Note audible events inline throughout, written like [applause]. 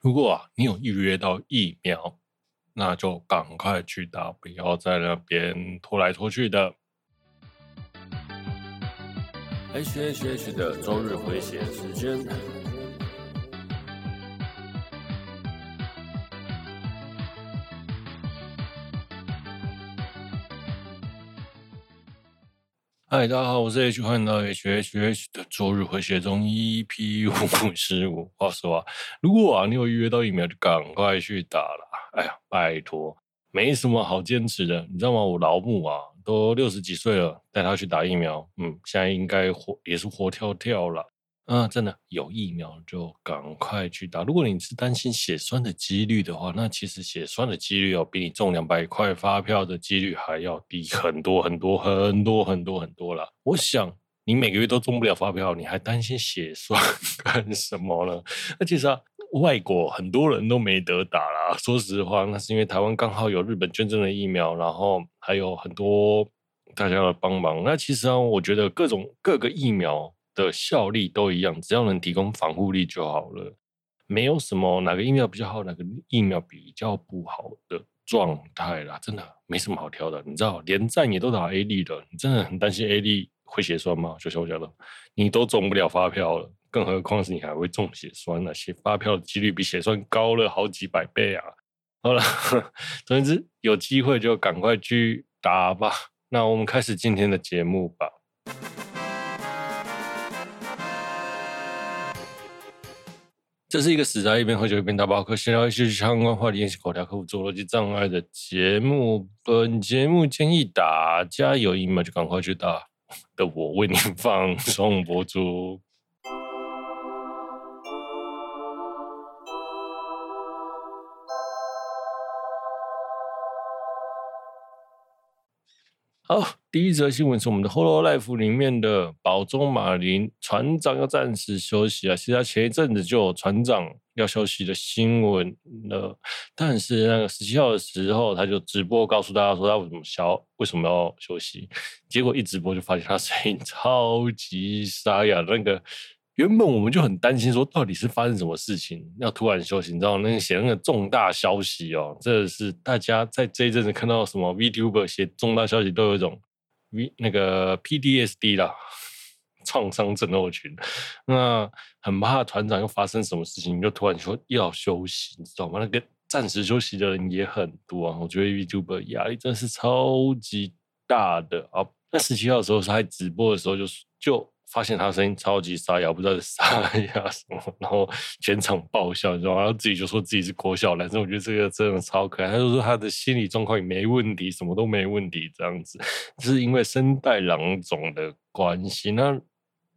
如果啊，你有预约到疫苗，那就赶快去打，不要在那边拖来拖去的。H H H 的周日回血时间。嗨，大家好，我是 H，欢迎来到 H H H 的周日回血中 EP 五十五。[laughs] 话实话，如果啊你有预约到疫苗，就赶快去打了。哎呀，拜托，没什么好坚持的，你知道吗？我老母啊都六十几岁了，带她去打疫苗，嗯，现在应该活也是活跳跳了。啊，真的有疫苗就赶快去打。如果你是担心血栓的几率的话，那其实血栓的几率要比你中两百块发票的几率还要低很多很多很多很多很多了。我想你每个月都中不了发票，你还担心血栓 [laughs] 干什么呢？那其实啊，外国很多人都没得打啦。说实话，那是因为台湾刚好有日本捐赠的疫苗，然后还有很多大家的帮忙。那其实啊，我觉得各种各个疫苗。的效力都一样，只要能提供防护力就好了，没有什么哪个疫苗比较好，哪个疫苗比较不好的状态啦，真的没什么好挑的。你知道，连战也都打 A D 的，你真的很担心 A D 会血栓吗？就像我讲的，你都中不了发票了，更何况是你还会中血栓呢？写发票的几率比血栓高了好几百倍啊！好了，[laughs] 总之有机会就赶快去打吧。那我们开始今天的节目吧。这是一个死宅一边喝酒一边打包客，闲聊一些相关话题，练习口条，克服做逻辑障碍的节目。本节目建议大家有疫苗就赶快去打的，我为您放送播出。好，第一则新闻是我们的《Holo Life》里面的宝中马林船长要暂时休息啊。其实他前一阵子就有船长要休息的新闻了，但是那个十七号的时候，他就直播告诉大家说他为什么消为什么要休息，结果一直播就发现他声音超级沙哑，那个。原本我们就很担心，说到底是发生什么事情，要突然休息，你知道那个写那个重大消息哦，这是大家在这一阵子看到什么 VTuber 写重大消息都有一种 V 那个 PDSD 啦，创伤症候群，那很怕团长又发生什么事情，就突然说要休息，你知道吗？那个暂时休息的人也很多啊，我觉得 VTuber 压力真的是超级大的啊。那十七号的时候，他在直播的时候就就。发现他声音超级沙哑，不知道是沙 [laughs] 哑什么，然后全场爆笑，你知道吗？然后自己就说自己是国小男生，我觉得这个真的超可爱。他就说他的心理状况也没问题，什么都没问题，这样子，是因为声带囊肿的关系。那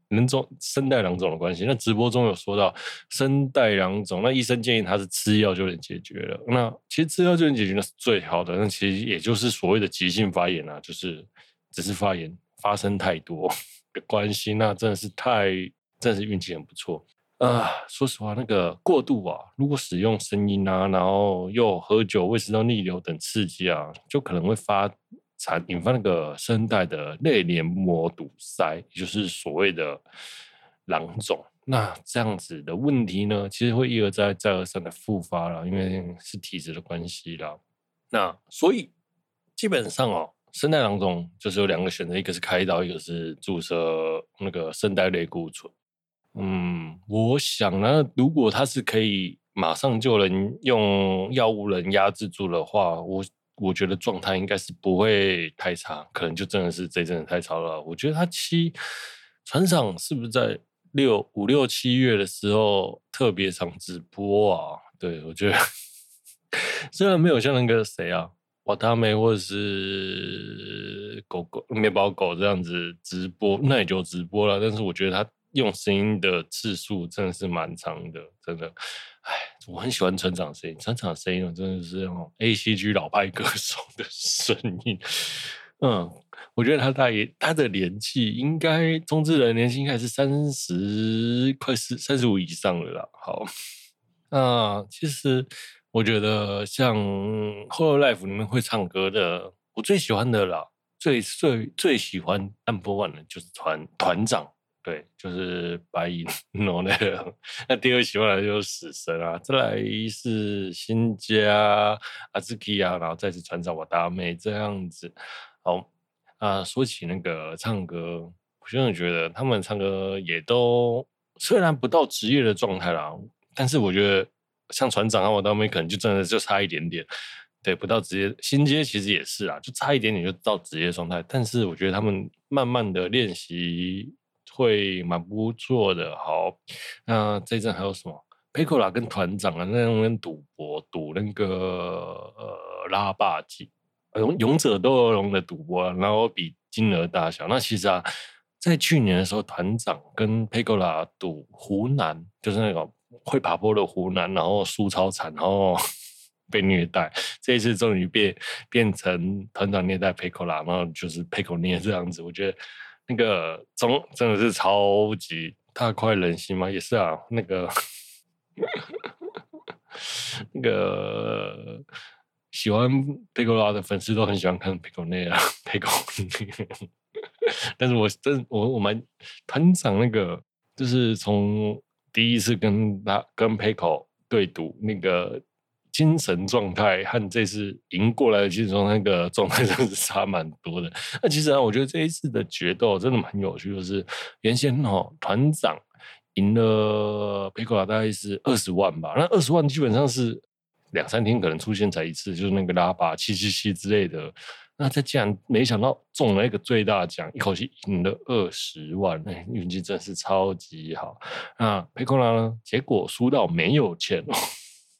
人中声带囊肿的关系，那直播中有说到声带囊肿，那医生建议他是吃药就能解决了。那其实吃药就能解决，那是最好的。那其实也就是所谓的急性发炎啊，就是只是发炎发生太多。的关系，那真的是太，真的是运气很不错啊、呃！说实话，那个过度啊，如果使用声音啊，然后又喝酒、胃食道逆流等刺激啊，就可能会发产引发那个声带的内黏膜堵塞，也就是所谓的囊肿。那这样子的问题呢，其实会一而再、再而三的复发了，因为是体质的关系啦。那所以基本上哦。声带囊肿就是有两个选择，一个是开刀，一个是注射那个声带类固醇。嗯，我想呢，如果它是可以马上就能用药物能压制住的话，我我觉得状态应该是不会太差，可能就真的是这阵子太吵了。我觉得他七船长是不是在六五六七月的时候特别常直播啊？对，我觉得 [laughs] 虽然没有像那个谁啊。瓦达梅或者是狗狗、面包狗这样子直播，那也就直播了。但是我觉得他用声音的次数真的是蛮长的，真的。哎，我很喜欢船长声音，船长声音真的是那种 A C G 老派歌手的声音。嗯，我觉得他大爷他的年纪应该中之人年纪应该是三十快四三十五以上了啦。好，[laughs] 那其实。我觉得像《Hololive》里面会唱歌的，我最喜欢的啦，最最最喜欢 Number One 的就是团团长对，就是白银诺那个。那第二喜欢的就是死神啊，再来是新家阿兹基啊，然后再次船长瓦达美这样子。好啊，说起那个唱歌，我真的觉得他们唱歌也都虽然不到职业的状态啦，但是我觉得像船长啊瓦达美可能就真的就差一点点。对，不到职业，新街其实也是啊，就差一点点就到职业状态。但是我觉得他们慢慢的练习会蛮不错的。好，那这一阵还有什么？佩科拉跟团长啊，那种赌博赌那个呃拉霸机，勇勇者斗恶龙的赌博，然后比金额大小。那其实啊，在去年的时候，团长跟佩科拉赌湖南，就是那个会爬坡的湖南，然后输超惨，然后。[laughs] 被虐待，这一次终于变变成团长虐待佩科拉，然后就是佩科涅这样子。我觉得那个中真的是超级大快人心嘛，也是啊，那个那个喜欢佩科拉的粉丝都很喜欢看佩科涅啊，佩科涅。[laughs] 但是我真我我们团长那个就是从第一次跟他跟佩科对赌那个。精神状态和这次赢过来的精神，那个状态真的是差蛮多的。那其实啊，我觉得这一次的决斗真的蛮有趣，就是原先哦团长赢了佩科拉大概是二十万吧，那二十万基本上是两三天可能出现才一次，就是那个拉巴七七七之类的。那他竟然没想到中了一个最大奖，一口气赢了二十万，哎，运气真是超级好。那佩科拉呢，结果输到没有钱哦。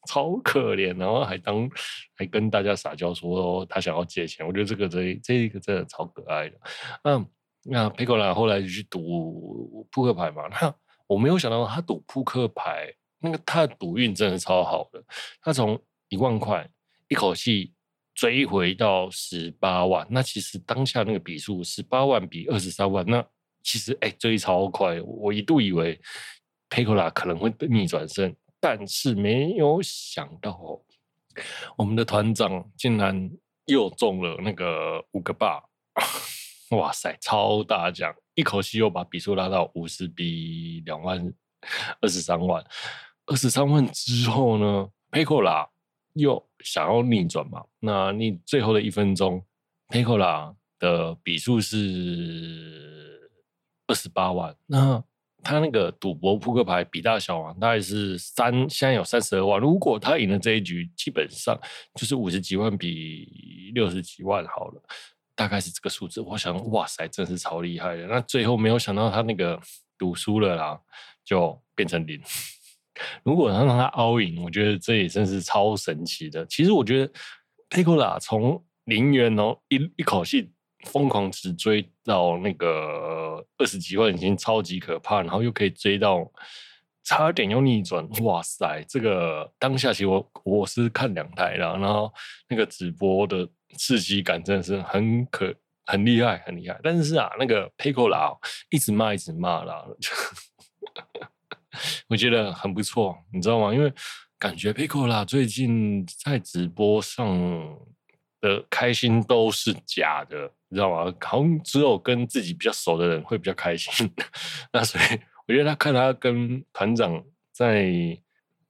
超可怜，然后还当还跟大家撒娇说哦他想要借钱，我觉得这个这这个真的超可爱的。嗯，那佩科拉后来就去赌扑克牌嘛，那我没有想到他赌扑克牌，那个他的赌运真的超好的，他从一万块一口气追回到十八万，那其实当下那个比数十八万比二十三万，那其实哎追超快，我一度以为佩科拉可能会逆转胜。但是没有想到，我们的团长竟然又中了那个五个八，[laughs] 哇塞，超大奖！一口气又把比数拉到五十比两万二十三万，二十三万之后呢，佩科拉又想要逆转嘛？那你最后的一分钟，佩科拉的比数是二十八万，那。他那个赌博扑克牌比大小王，大概是三，现在有三十二万。如果他赢了这一局，基本上就是五十几万比六十几万好了，大概是这个数字。我想，哇塞，真是超厉害的。那最后没有想到他那个赌输了啦，就变成零。如果能让他 all in，我觉得这也真是超神奇的。其实我觉得佩科拉从零元哦一一口气。疯狂直追到那个二十几万已经超级可怕，然后又可以追到差点又逆转，哇塞！这个当下其实我我是看两台了，然后那个直播的刺激感真的是很可很厉害很厉害。但是啊，那个佩科拉一直骂一直骂啦，[laughs] 我觉得很不错，你知道吗？因为感觉佩科拉最近在直播上的开心都是假的。你知道吗？好像只有跟自己比较熟的人会比较开心。[laughs] 那所以我觉得他看他跟团长在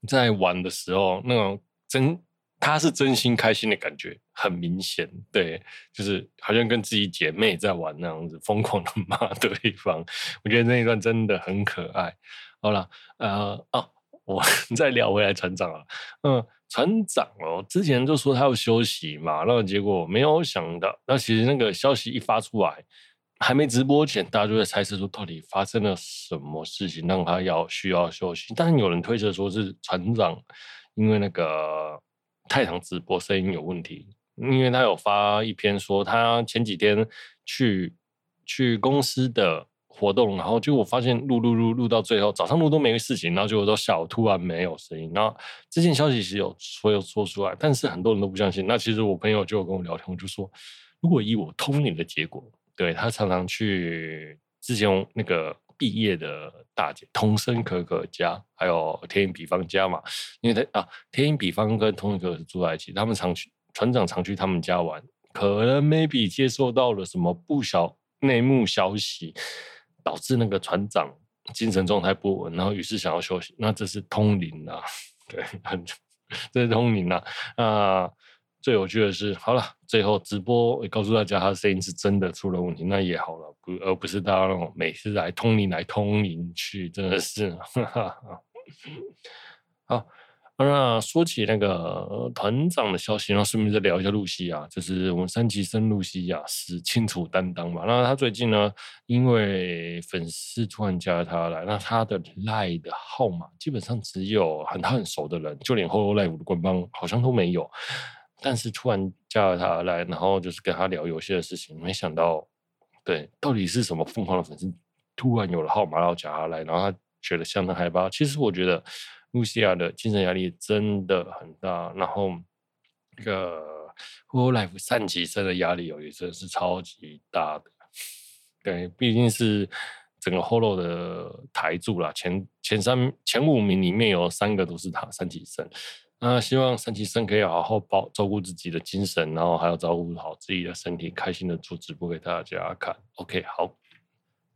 在玩的时候，那种真他是真心开心的感觉很明显。对，就是好像跟自己姐妹在玩那样子，疯狂的骂对方。我觉得那一段真的很可爱。好了，呃，哦，我 [laughs] 再聊回来船长啊，嗯。船长哦，之前就说他要休息嘛，那结果没有想到，那其实那个消息一发出来，还没直播前，大家就在猜测说到底发生了什么事情让他要需要休息。但是有人推测说是船长因为那个太堂直播声音有问题，因为他有发一篇说他前几天去去公司的。活动，然后结果我发现录录录录到最后，早上录都没事情，然后结果到下午突然没有声音。然后这件消息是有说有说出来，但是很多人都不相信。那其实我朋友就有跟我聊天，我就说，如果以我通灵的结果，对，他常常去之前那个毕业的大姐童生可可家，还有天音比方家嘛，因为他啊天音比方跟桐生可可住在一起，他们常去船长常去他们家玩，可能 maybe 接收到了什么不小内幕消息。导致那个船长精神状态不稳，然后于是想要休息。那这是通灵啊，对，很这是通灵啊。啊，最有趣的是，好了，最后直播也告诉大家，他的声音是真的出了问题，那也好了，不而不是大家那种每次来通灵来通灵去，真的是，[laughs] 哈哈。好。那说起那个团长的消息，然后顺便再聊一下露西亚，就是我们三级生露西亚是清楚担当嘛。那他最近呢，因为粉丝突然加了他来，那他的 LINE 的号码基本上只有很他很熟的人，就连 Hololive 的官方好像都没有。但是突然加了他来，然后就是跟他聊游戏的事情，没想到，对，到底是什么疯狂的粉丝突然有了号码，然后加他来，然后他觉得相当害怕。其实我觉得。露西亚的精神压力真的很大，然后那个 Hololive 三级生的压力也真的是超级大的。对，毕竟是整个 Holo 的台柱啦，前前三前五名里面有三个都是他三级生。那希望三级生可以好好保照顾自己的精神，然后还要照顾好自己的身体，开心的做直播给大家看。OK，好，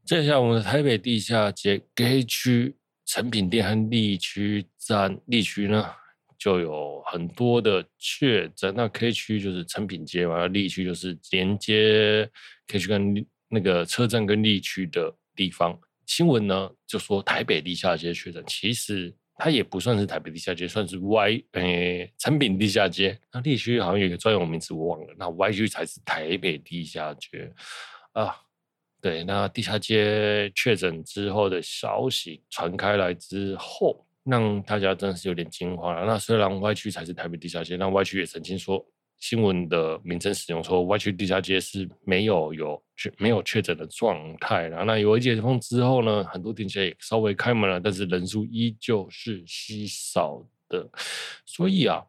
接下来我们的台北地下街 K 区。成品店和立区站，立区呢就有很多的确诊。那 K 区就是成品街嘛，立区就是连接 K 区跟那个车站跟立区的地方。新闻呢就说台北地下街确诊，其实它也不算是台北地下街，算是 Y 诶、成、品地下街。那立区好像有一个专有名词我忘了，那 Y 区才是台北地下街啊。对，那地下街确诊之后的消息传开来之后，让大家真是有点惊慌了。那虽然 Y 区才是台北地下街，那 Y 区也曾经说新闻的名称使用说 Y 区地下街是没有有确没有确诊的状态。然后那有一解封之后呢，很多店家也稍微开门了，但是人数依旧是稀少的。所以啊，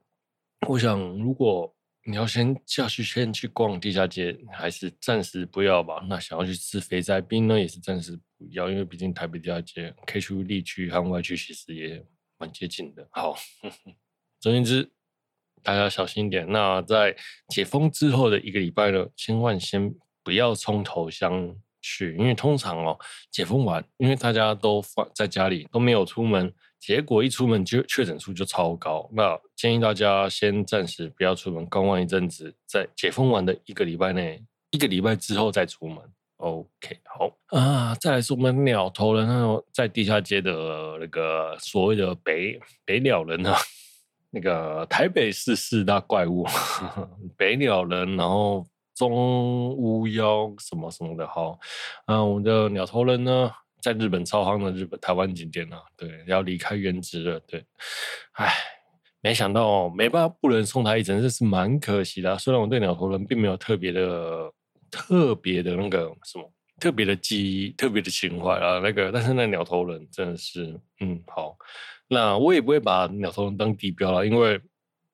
我想如果。你要先下去，先去逛地下街，还是暂时不要吧？那想要去吃肥宅冰呢，也是暂时不要，因为毕竟台北地下街 K 区、立区和外区其实也蛮接近的。好，[laughs] 总言之，大家小心一点。那在解封之后的一个礼拜呢，千万先不要冲头香去，因为通常哦，解封完，因为大家都放在家里，都没有出门。结果一出门就确诊数就超高，那建议大家先暂时不要出门，观望一阵子，在解封完的一个礼拜内，一个礼拜之后再出门。OK，好啊，再来是我们鸟头人，那种在地下街的那个所谓的北北鸟人啊，那个台北市四大怪物，[laughs] 北鸟人，然后中乌妖什么什么的，好，啊，我们的鸟头人呢？在日本超夯的日本台湾景点啊，对，要离开原职了，对，唉，没想到哦，没办法，不能送他一程，这是蛮可惜的。虽然我对鸟头人并没有特别的、特别的那个什么特别的记忆、特别的情怀啊，那个，但是那鸟头人真的是，嗯，好，那我也不会把鸟头人当地标了，因为，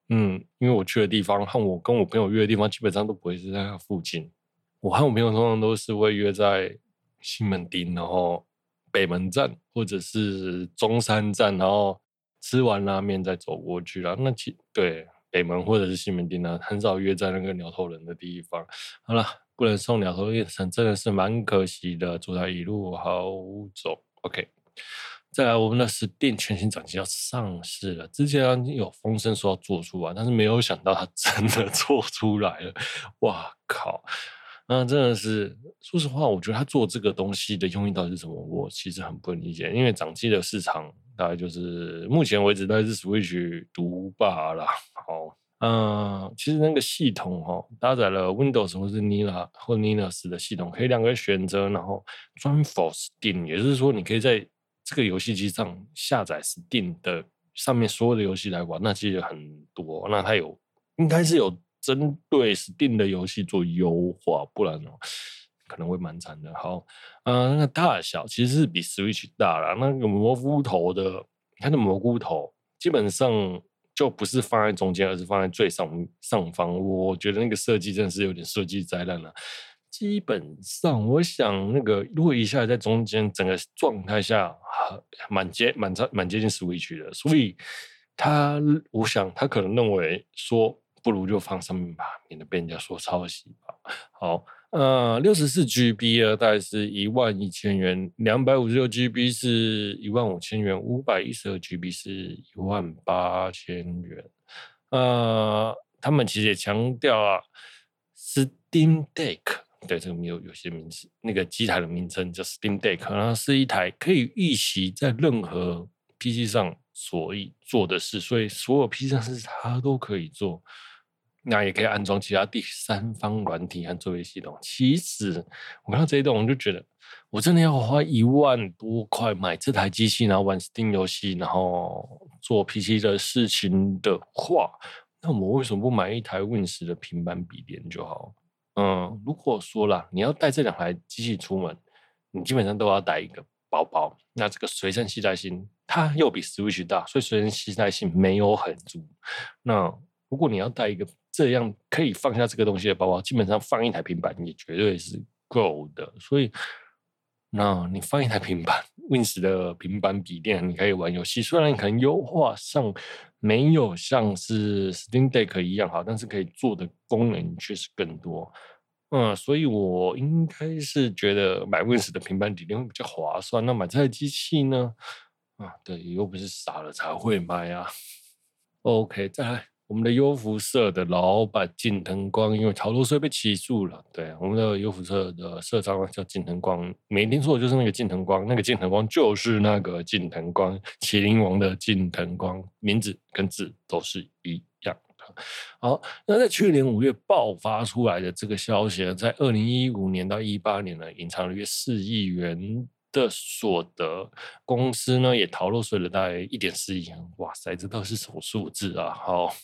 嗯，因为我去的地方和我跟我朋友约的地方基本上都不会是在那附近，我和我朋友通常都是会约在西门町，然后。北门站或者是中山站，然后吃完拉面再走过去了。那其对北门或者是西门町呢，很少约在那个鸟头人的地方。好了，不能送鸟头一程，真的是蛮可惜的。祝他一路好走。OK，再来，我们的 Steam 全新掌机要上市了。之前有风声说要做出来，但是没有想到它真的 [laughs] 做出来了。哇靠！那真的是，说实话，我觉得他做这个东西的用意到底是什么？我其实很不理解。因为掌机的市场大概就是目前为止大概是 Switch 独霸啦。好，嗯，其实那个系统哈，搭载了 Windows 或是 Linux 或 Linux 的系统，可以两个选择，然后专 for Steam，也就是说，你可以在这个游戏机上下载 Steam 的上面所有的游戏来玩。那其实很多，那它有应该是有。针对 Steam 的游戏做优化，不然哦可能会蛮惨的。好，嗯、那个大小其实是比 Switch 大了。那个蘑菇头的，它的蘑菇头基本上就不是放在中间，而是放在最上上方。我觉得那个设计真的是有点设计灾难了。基本上，我想那个如果一下在中间，整个状态下蛮接蛮差蛮接近 Switch 的，所以他我想他可能认为说。不如就放上面吧，免得被人家说抄袭吧。好，呃，六十四 GB 呢，大概是一万一千元；两百五十六 GB 是一万五千元；五百一十二 GB 是一万八千元。呃，他们其实也强调啊，Steam Deck，对，这个没有有些名字，那个机台的名称叫 Steam Deck，然后是一台可以预习在任何 PC 上所以做的事，所以所有 PC 上是它都可以做。那也可以安装其他第三方软体和作业系统。其实我看到这一段，我就觉得，我真的要花一万多块买这台机器，然后玩 Steam 游戏，然后做 PC 的事情的话，那我为什么不买一台 Win 十的平板笔电就好？嗯，如果说啦，你要带这两台机器出门，你基本上都要带一个包包。那这个随身携带性，它又比 Switch 大，所以随身携带性没有很足。那如果你要带一个这样可以放下这个东西的包包，基本上放一台平板也绝对是够的。所以，那你放一台平板，Win10 的平板笔电，你可以玩游戏。虽然可能优化上没有像是 Steam Deck 一样好，但是可以做的功能确实更多。嗯，所以我应该是觉得买 Win10 的平板笔电会比较划算。那买这台机器呢？啊，对，又不是傻了才会买啊。OK，再来。我们的优福社的老板近藤光因为逃漏税被起诉了。对，我们的优福社的社长叫近藤光，没听错，就是那个近藤光。那个近藤光就是那个近藤光，麒麟王的近藤光，名字跟字都是一样的。好，那在去年五月爆发出来的这个消息呢，在二零一五年到一八年呢，隐藏了约四亿元。的所得，公司呢也逃漏税了大概一点四亿，哇塞，这都是什么数字啊？好，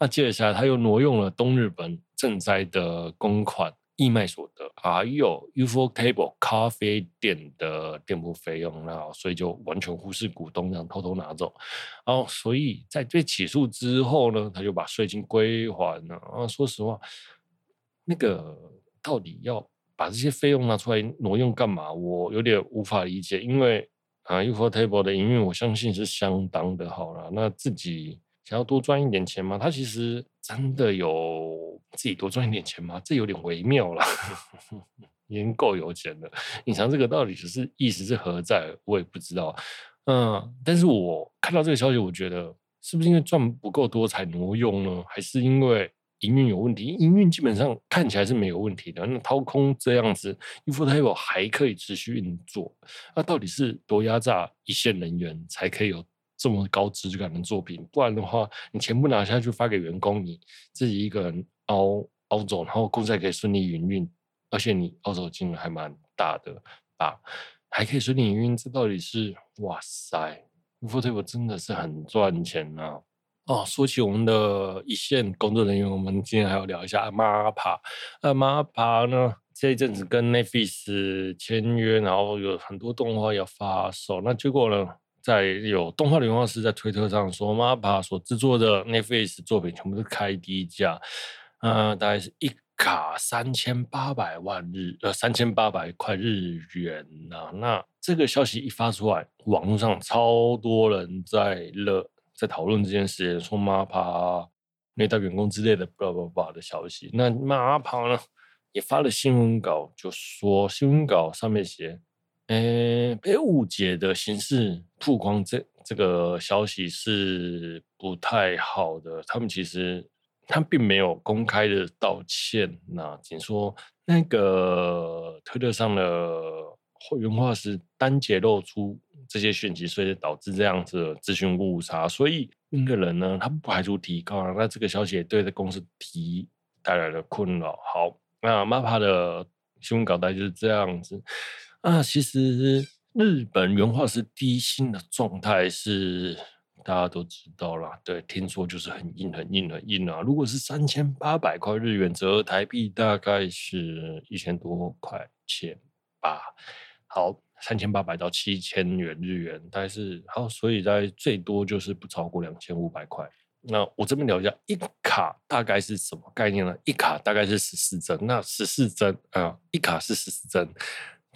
那接下来他又挪用了东日本赈灾的公款义卖所得，还有 ufotable 咖啡店的店铺费用，那所以就完全忽视股东，这样偷偷拿走。然后，所以在被起诉之后呢，他就把税金归还了。啊，说实话，那个到底要？把这些费用拿出来挪用干嘛？我有点无法理解，因为啊，ufotable 的营运我相信是相当的好了。那自己想要多赚一点钱吗？他其实真的有自己多赚一点钱吗？这有点微妙了，[laughs] 已经够有钱了。隐藏这个到底只是意思是何在？我也不知道。嗯，但是我看到这个消息，我觉得是不是因为赚不够多才挪用呢？还是因为？营运有问题，营运基本上看起来是没有问题的。那掏空这样子，ufotable 还可以持续运作，那到底是多压榨一线人员才可以有这么高质感的作品？不然的话，你全部拿下去发给员工，你自己一个人熬熬走，然后公司还可以顺利营运，而且你熬走金额还蛮大的吧？还可以顺利营运，这到底是哇塞，ufotable 真的是很赚钱啊！哦，说起我们的一线工作人员，我们今天还要聊一下 MAPA。那，MAPA 呢，这一阵子跟 Netflix 签约，然后有很多动画要发售。那结果呢，在有动画的原画师在推特上说，MAPA 所制作的 Netflix 作品全部都开低价，呃，大概是一卡三千八百万日，呃，三千八百块日元啊。那这个消息一发出来，网络上超多人在热。在讨论这件事，说 MAPPA 虐待员工之类的 bla bla bla 的消息。那 ma pa 呢，也发了新闻稿，就说新闻稿上面写，诶，被误解的形式曝光这这个消息是不太好的。他们其实他并没有公开的道歉，那仅说那个推特上的原话是单节露出。这些讯息，所以导致这样子的资讯误差。所以那个人呢，他不排除提高啊。那这个消息也对这公司提带来了困扰。好，那 MAPA 的新闻稿带就是这样子啊。其实日本原画师低薪的状态是大家都知道啦。对，听说就是很硬、很硬、很硬啊。如果是三千八百块日元，折合台币大概是一千多块钱吧。好。三千八百到七千元日元，大概是好，所以在最多就是不超过两千五百块。那我这边聊一下，一卡大概是什么概念呢？一卡大概是十四帧，那十四帧啊，一卡是十四帧，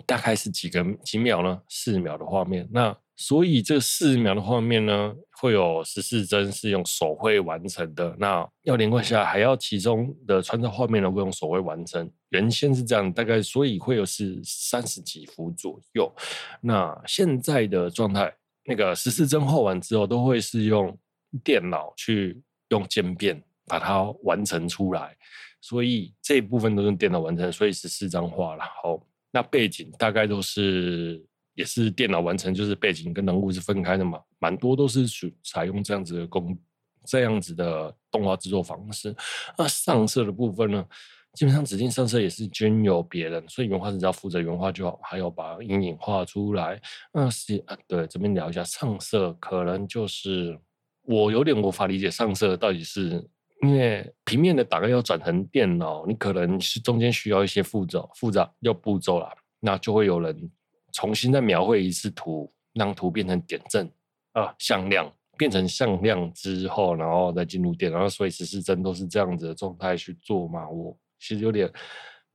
大概是几个几秒呢？四秒的画面。那所以这四秒的画面呢，会有十四帧是用手绘完成的。那要连贯下来，还要其中的穿插画面呢，会用手绘完成。原先是这样，大概所以会有是三十几幅左右。那现在的状态，那个十四帧画完之后，都会是用电脑去用渐变把它完成出来。所以这一部分都是用电脑完成，所以十四张画了。好，那背景大概都是也是电脑完成，就是背景跟人物是分开的嘛，蛮多都是属采用这样子的工这样子的动画制作方式。那上色的部分呢，基本上指定上色也是均由别人，所以原画只要负责原画就好，还有把阴影画出来。那是啊，对，这边聊一下上色，可能就是我有点无法理解上色到底是。因为平面的档案要转成电脑，你可能是中间需要一些复杂复杂要步骤啦，那就会有人重新再描绘一次图，让图变成点阵啊向量，变成向量之后，然后再进入电脑，所以十四帧都是这样子的状态去做嘛。我其实有点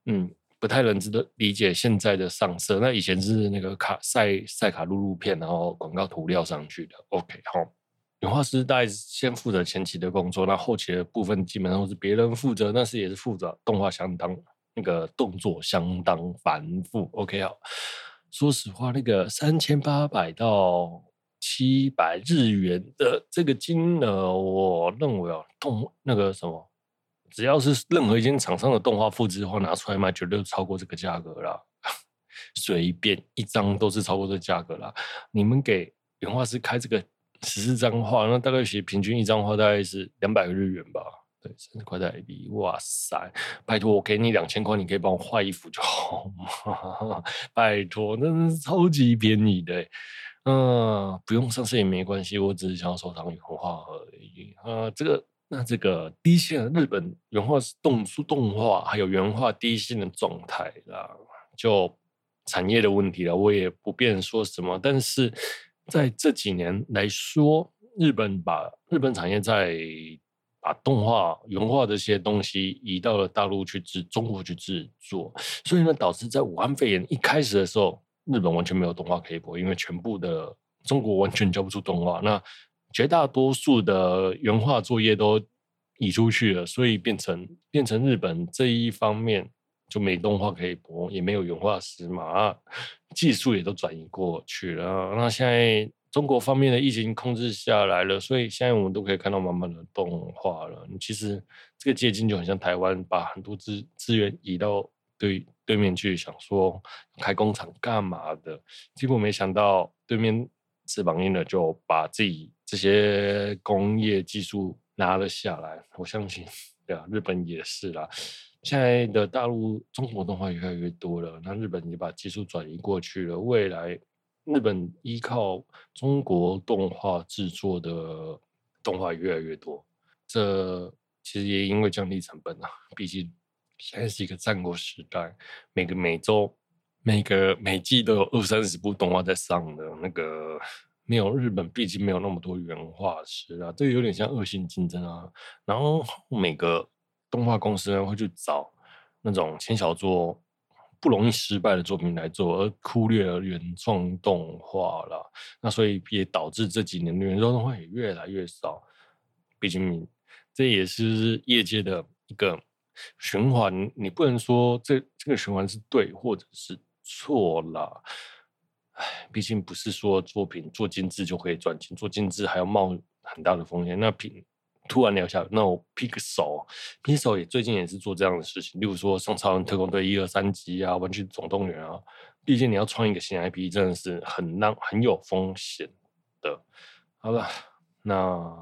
嗯不太能知道理解现在的上色，那以前是那个卡赛赛卡录录片，然后广告涂料上去的。OK，好。原画师大概先负责前期的工作，那后期的部分基本上是别人负责，但是也是负责动画相当那个动作相当繁复。OK 好，说实话，那个三千八百到七百日元的这个金额，我认为啊，动那个什么，只要是任何一间厂商的动画复制的话，拿出来卖，绝对超过这个价格啦。[laughs] 随便一张都是超过这个价格啦。你们给原画师开这个。十四张画，那大概写平均一张画大概是两百个日元吧，对，三十块台币。哇塞，拜托我给你两千块，你可以帮我画一幅就好吗？[laughs] 拜托，那是超级便宜的，嗯，不用上色也没关系，我只是想要收藏原画而已。啊，这个那这个第一线日本原画是动动画，还有原画第一线的状态啦，就产业的问题了，我也不便说什么，但是。在这几年来说，日本把日本产业在把动画、原画这些东西移到了大陆去制，中国去制作，所以呢，导致在武汉肺炎一开始的时候，日本完全没有动画可以播，因为全部的中国完全交不出动画，那绝大多数的原画作业都移出去了，所以变成变成日本这一方面。就没动画可以播，也没有原画师嘛，[laughs] 技术也都转移过去了。那现在中国方面的疫情控制下来了，所以现在我们都可以看到慢慢的动画了。其实这个接近就很像台湾把很多资资源移到对对面去，想说开工厂干嘛的，结果没想到对面翅膀硬了，就把自己这些工业技术拿了下来。我相信，对啊，日本也是啦。现在的大陆中国动画越来越多了，那日本也把技术转移过去了。未来日本依靠中国动画制作的动画越来越多，这其实也因为降低成本啊。毕竟现在是一个战国时代，每个每周、每个每季都有二三十部动画在上的，那个没有日本，毕竟没有那么多原画师啊，这有点像恶性竞争啊。然后 [laughs] 每个。动画公司呢会去找那种前小作不容易失败的作品来做，而忽略了原创动画了。那所以也导致这几年的原创动画也越来越少。毕竟这也是业界的一个循环，你不能说这这个循环是对或者是错了。唉，毕竟不是说作品做精致就可以赚钱，做精致还要冒很大的风险。那品。突然聊下，那我 Pixel，Pixel 也最近也是做这样的事情，例如说像《超人特工队》一二三集啊，《玩具总动员》啊，毕竟你要创一个新 IP，真的是很浪很有风险的。好了，那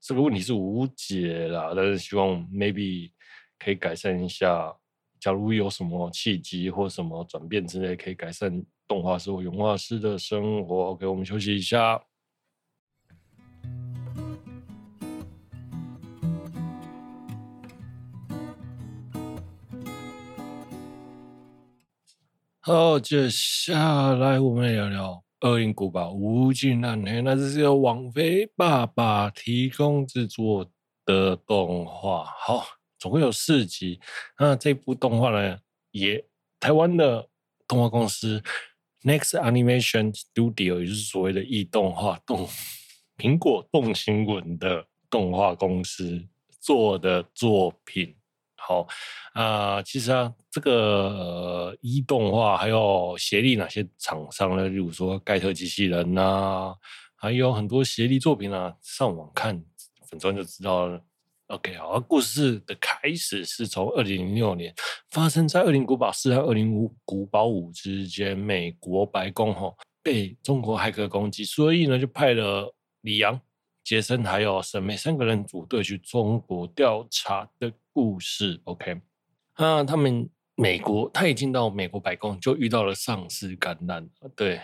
这个问题是无解啦，但是希望 maybe 可以改善一下。假如有什么契机或什么转变之类，可以改善动画师或原画师的生活。OK，我们休息一下。好，接下来我们聊聊《恶灵古堡：无尽暗黑》。那这是由王菲爸爸提供制作的动画。好，总共有四集。那这部动画呢，也台湾的动画公司 Next Animation Studio，也就是所谓的异动画动 [laughs] 苹果动新闻的动画公司做的作品。好啊、其实啊，这个一、呃、动画还有协力哪些厂商呢？例如说盖特机器人呐、啊，还有很多协力作品啊，上网看粉砖就知道了。OK，好，故事的开始是从二零零六年发生在二零古堡四和二零五古堡五之间，美国白宫哈被中国骇客攻击，所以呢就派了李阳、杰森还有沈梅三个人组队去中国调查的故事。OK，啊，他们美国他一进到美国白宫就遇到了丧尸感染，对。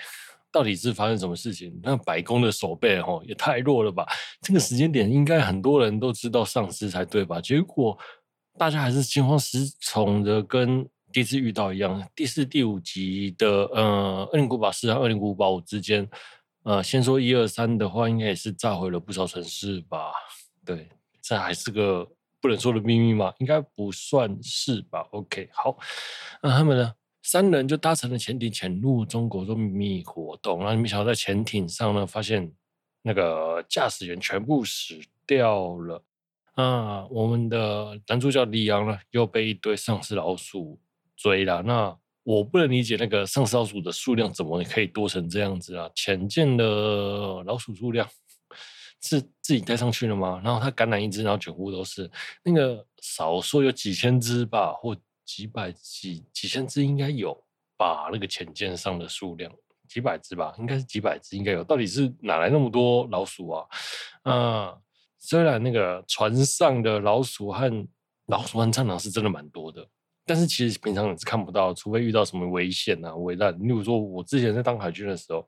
到底是发生什么事情？那白宫的守备吼也太弱了吧？这个时间点应该很多人都知道丧尸才对吧？结果大家还是惊慌失措的，跟第一次遇到一样。第四、第五集的呃，二零古堡四和恶灵古堡五之间，呃，先说一二三的话，应该也是炸毁了不少城市吧？对，这还是个不能说的秘密吗？应该不算是吧？OK，好，那他们呢？三人就搭乘了潜艇潜入中国做秘密活动，然后没想到在潜艇上呢，发现那个驾驶员全部死掉了。啊，我们的男主角李阳呢，又被一堆丧尸老鼠追了。那我不能理解那个丧尸老鼠的数量怎么可以多成这样子啊？潜舰的老鼠数量是自己带上去了吗？然后他感染一只，然后全部都是那个少说有几千只吧，或。几百几几千只应该有吧，那个潜舰上的数量几百只吧，应该是几百只应该有。到底是哪来那么多老鼠啊？啊，虽然那个船上的老鼠和老鼠和蟑螂是真的蛮多的，但是其实平常你是看不到，除非遇到什么危险啊、危难。例如说，我之前在当海军的时候，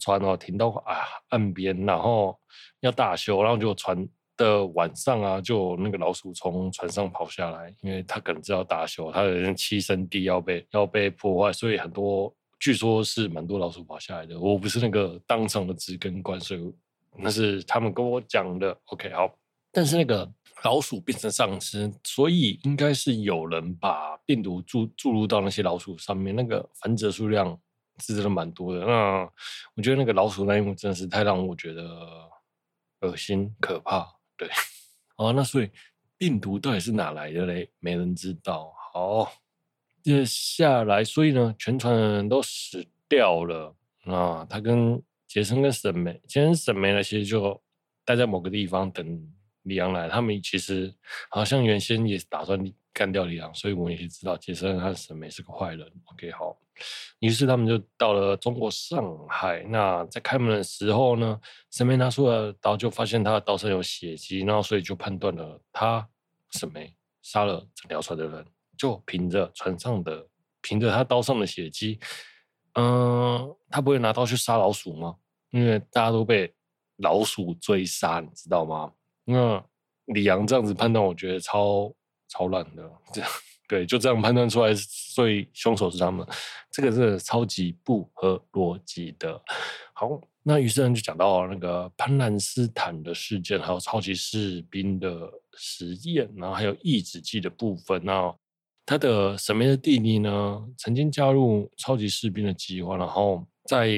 船哦停到啊岸边，然后要大修，然后就船。的晚上啊，就那个老鼠从船上跑下来，因为他可能知道大修，他的栖身地要被要被破坏，所以很多据说是蛮多老鼠跑下来的。我不是那个当场的值更官，所以那是他们跟我讲的。OK，好，但是那个老鼠变成丧尸，所以应该是有人把病毒注注入到那些老鼠上面，那个繁殖数量是真的蛮多的。那我觉得那个老鼠那一幕真的是太让我觉得恶心可怕。对，[laughs] 哦，那所以病毒到底是哪来的嘞？没人知道。好，接下来，所以呢，全船的人都死掉了啊。他跟杰森跟沈梅，杰森沈梅呢，其实就待在某个地方等李阳来。他们其实好像原先也打算干掉李阳，所以我们也知道杰森和沈梅是个坏人。OK，好。于是他们就到了中国上海。那在开门的时候呢，沈梅拿出了刀，就发现他的刀上有血迹，然后所以就判断了他沈梅杀了整条船的人，就凭着船上的，凭着他刀上的血迹，嗯，他不会拿刀去杀老鼠吗？因为大家都被老鼠追杀，你知道吗？那李阳这样子判断，我觉得超超烂的，这样。对，就这样判断出来，所以凶手是他们，这个是超级不合逻辑的。好，那于是呢就讲到那个潘兰斯坦的事件，还有超级士兵的实验，然后还有抑制剂的部分。那他的沈梅的弟弟呢，曾经加入超级士兵的计划，然后在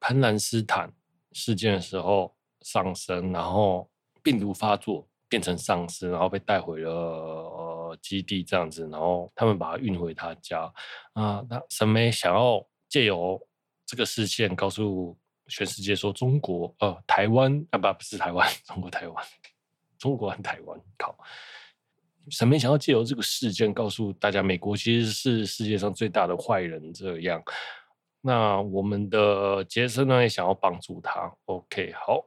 潘兰斯坦事件的时候上升，然后病毒发作。变成丧尸，然后被带回了、呃、基地这样子，然后他们把他运回他家啊。那沈梅想要借由这个事件告诉全世界说，中国呃台湾啊不不是台湾，中国台湾，中国和台湾靠。沈梅想要借由这个事件告诉大家，美国其实是世界上最大的坏人这样。那我们的杰森呢也想要帮助他。OK，好。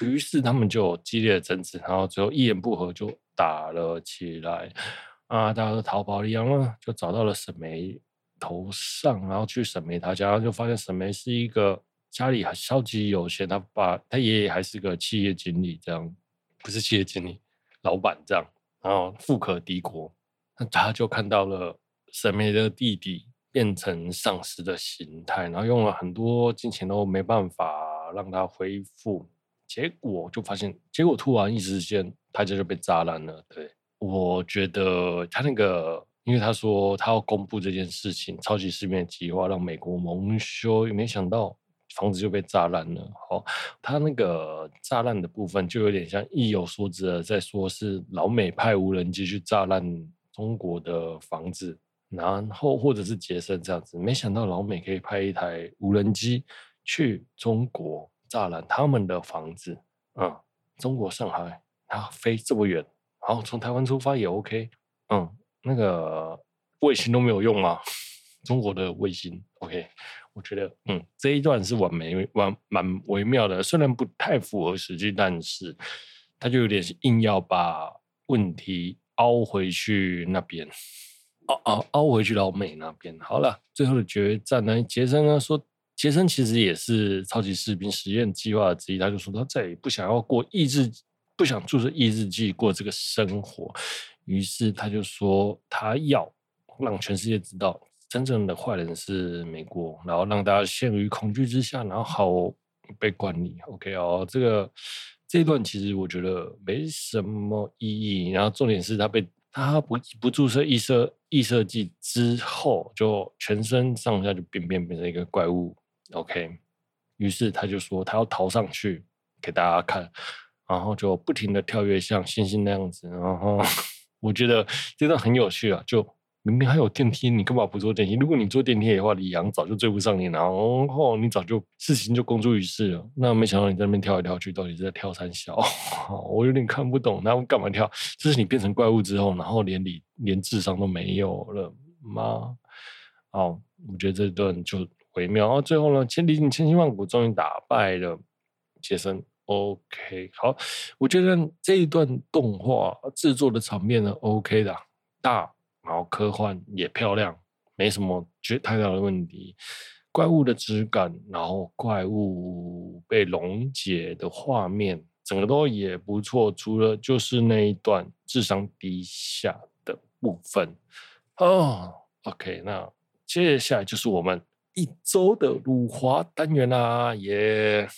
于是他们就有激烈的争执，然后最后一言不合就打了起来。啊，大家都逃跑了，然后就找到了沈梅头上，然后去沈梅他家，然后就发现沈梅是一个家里还超级有钱，他爸他爷爷还是个企业经理，这样不是企业经理，老板这样，然后富可敌国。那他就看到了沈梅的弟弟变成丧尸的形态，然后用了很多金钱都没办法让他恢复。结果就发现，结果突然一时间，他家就被炸烂了。对，我觉得他那个，因为他说他要公布这件事情，超级士兵的计划让美国蒙羞，也没想到房子就被炸烂了。好，他那个炸烂的部分就有点像意有所指的在说，是老美派无人机去炸烂中国的房子，然后或者是杰森这样子。没想到老美可以派一台无人机去中国炸烂他们的房子，嗯，中国上海，然后飞这么远，然后从台湾出发也 OK，嗯，那个卫星都没有用吗？中国的卫星 OK，我觉得嗯这一段是完美完蛮微妙的，虽然不太符合实际，但是他就有点硬要把问题凹回去那边，凹凹凹回去老美那边。好了，最后的决战呢？杰森呢说，杰森其实也是超级士兵实验计划之一，他就说他再也不想要过抑制，不想注射抑制剂过这个生活，于是他就说他要让全世界知道。真正的坏人是美国，然后让大家陷于恐惧之下，然后好被管理。OK 哦，这个这一段其实我觉得没什么意义。然后重点是他被他不不注射抑射抑射剂之后，就全身上下就变变变成一个怪物。OK，于是他就说他要逃上去给大家看，然后就不停的跳跃像星星那样子。然后我觉得这段很有趣啊，就。明明还有电梯，你干嘛不坐电梯？如果你坐电梯的话，李阳早就追不上你，然后你早就事情就公诸于世了。那没想到你在那边跳来跳去，到底是在跳三小？我有点看不懂，那我干嘛跳？这是你变成怪物之后，然后连理连智商都没有了吗？好，我觉得这段就微妙。然后最后呢，千里千辛万苦终于打败了杰森。OK，好，我觉得这一段动画制作的场面呢，OK 的大。然后科幻也漂亮，没什么绝太大的问题。怪物的质感，然后怪物被溶解的画面，整个都也不错。除了就是那一段智商低下的部分哦。OK，那接下来就是我们一周的辱华单元啦，耶！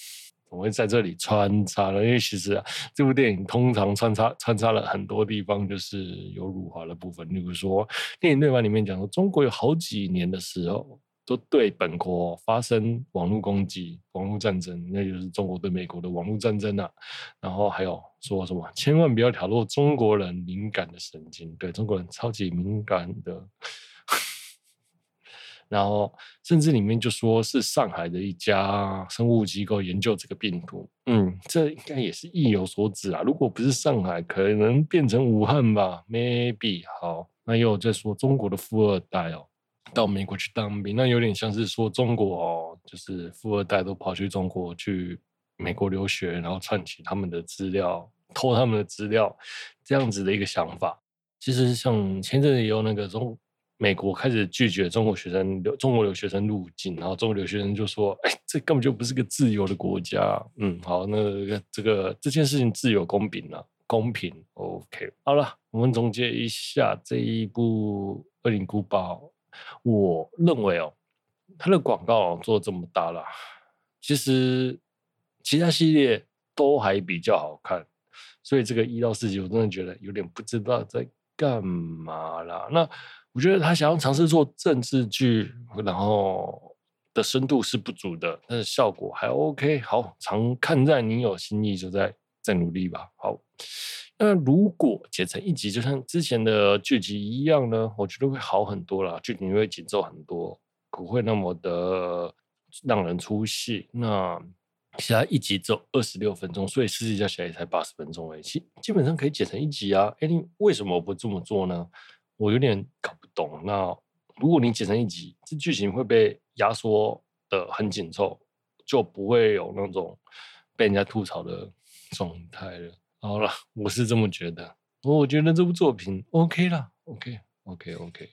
我会在这里穿插了，因为其实啊，这部电影通常穿插穿插了很多地方，就是有辱华的部分。例如说，电影对白里面讲说，中国有好几年的时候都对本国发生网络攻击、网络战争，那就是中国对美国的网络战争啊。然后还有说什么，千万不要挑拨中国人敏感的神经，对中国人超级敏感的。然后，甚至里面就说是上海的一家生物机构研究这个病毒。嗯，这应该也是意有所指啊。如果不是上海，可能变成武汉吧？Maybe。好，那又在说中国的富二代哦，到美国去当兵，那有点像是说中国哦，就是富二代都跑去中国去美国留学，然后串起他们的资料，偷他们的资料，这样子的一个想法。其实像前阵子也有那个中。美国开始拒绝中国学生留中国留学生入境，然后中国留学生就说：“哎，这根本就不是个自由的国家。”嗯，好，那这个这件事情自由公平了，公平。OK，好了，我们总结一下这一部《恶灵古堡》，我认为哦，它的广告做这么大了，其实其他系列都还比较好看，所以这个一到四集我真的觉得有点不知道在干嘛啦。那。我觉得他想要尝试做政治剧，然后的深度是不足的，但是效果还 OK。好，常看在你有新意，就在再努力吧。好，那如果剪成一集，就像之前的剧集一样呢，我觉得会好很多啦，剧情会紧凑很多，不会那么的让人出戏。那其他一集只有二十六分钟，所以实际加起来也才八十分钟诶，基基本上可以剪成一集啊。哎，你为什么不这么做呢？我有点搞不懂。那如果你剪成一集，这剧情会被压缩的很紧凑，就不会有那种被人家吐槽的 [laughs] 状态了。好了，我是这么觉得。我觉得这部作品 OK 了，OK，OK，OK。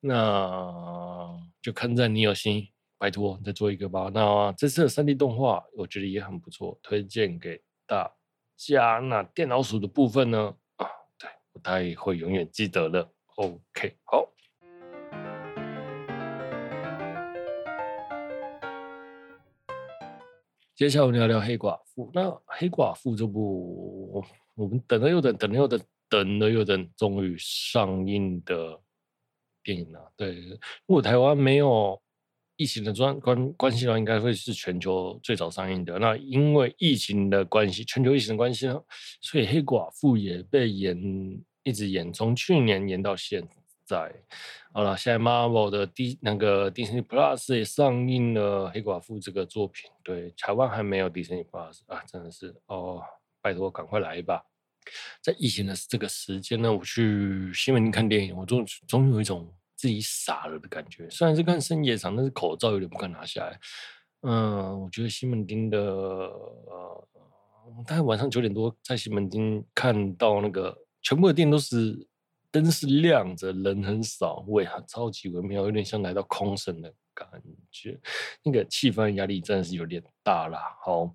那就看在你有心，拜托再做一个吧。那这次的三 D 动画，我觉得也很不错，推荐给大家。那电脑鼠的部分呢？不太会永远记得了。OK，好。接下来我们聊聊黑寡妇。那黑寡妇这部我们等了又等，等了又等，等了又等，终于上映的电影了。对，如果台湾没有疫情的关关关系的话，应该会是全球最早上映的。那因为疫情的关系，全球疫情的关系呢，所以黑寡妇也被延。一直演，从去年演到现在。好了，现在 Marvel 的 D 那个 Disney Plus 也上映了黑寡妇这个作品。对，台湾还没有 Disney Plus 啊，真的是哦，拜托赶快来吧！在疫情的这个时间呢，我去新闻看电影，我总总有一种自己傻了的感觉。虽然是看深夜场，但是口罩有点不敢拿下来。嗯，我觉得西门町的呃，大概晚上九点多在西门町看到那个全部的店都是。灯是亮着，人很少，味很超级微妙，有点像来到空城的感觉。那个气氛压力真的是有点大啦。好，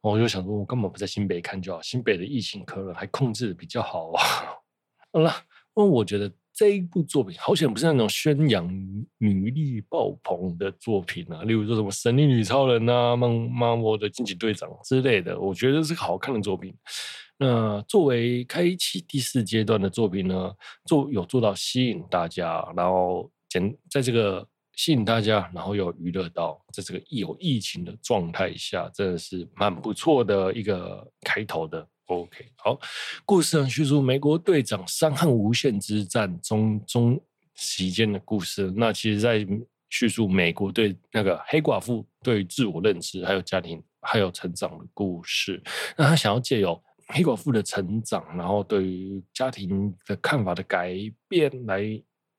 我就想说，我干嘛不在新北看就好？新北的疫情可能还控制的比较好啊。[laughs] 好了，因为我觉得这一部作品好像不是那种宣扬女力爆棚的作品啊，例如说什么神力女超人啊、漫漫威的惊奇队长之类的，我觉得是好看的作品。那作为开启第四阶段的作品呢，做有做到吸引大家，然后简在这个吸引大家，然后有娱乐到，在这个有疫情的状态下，真的是蛮不错的一个开头的。OK，好，故事上叙述美国队长三恨无限之战中中期间的故事。那其实，在叙述美国对那个黑寡妇对自我认知、还有家庭、还有成长的故事。那他想要借由黑寡妇的成长，然后对于家庭的看法的改变来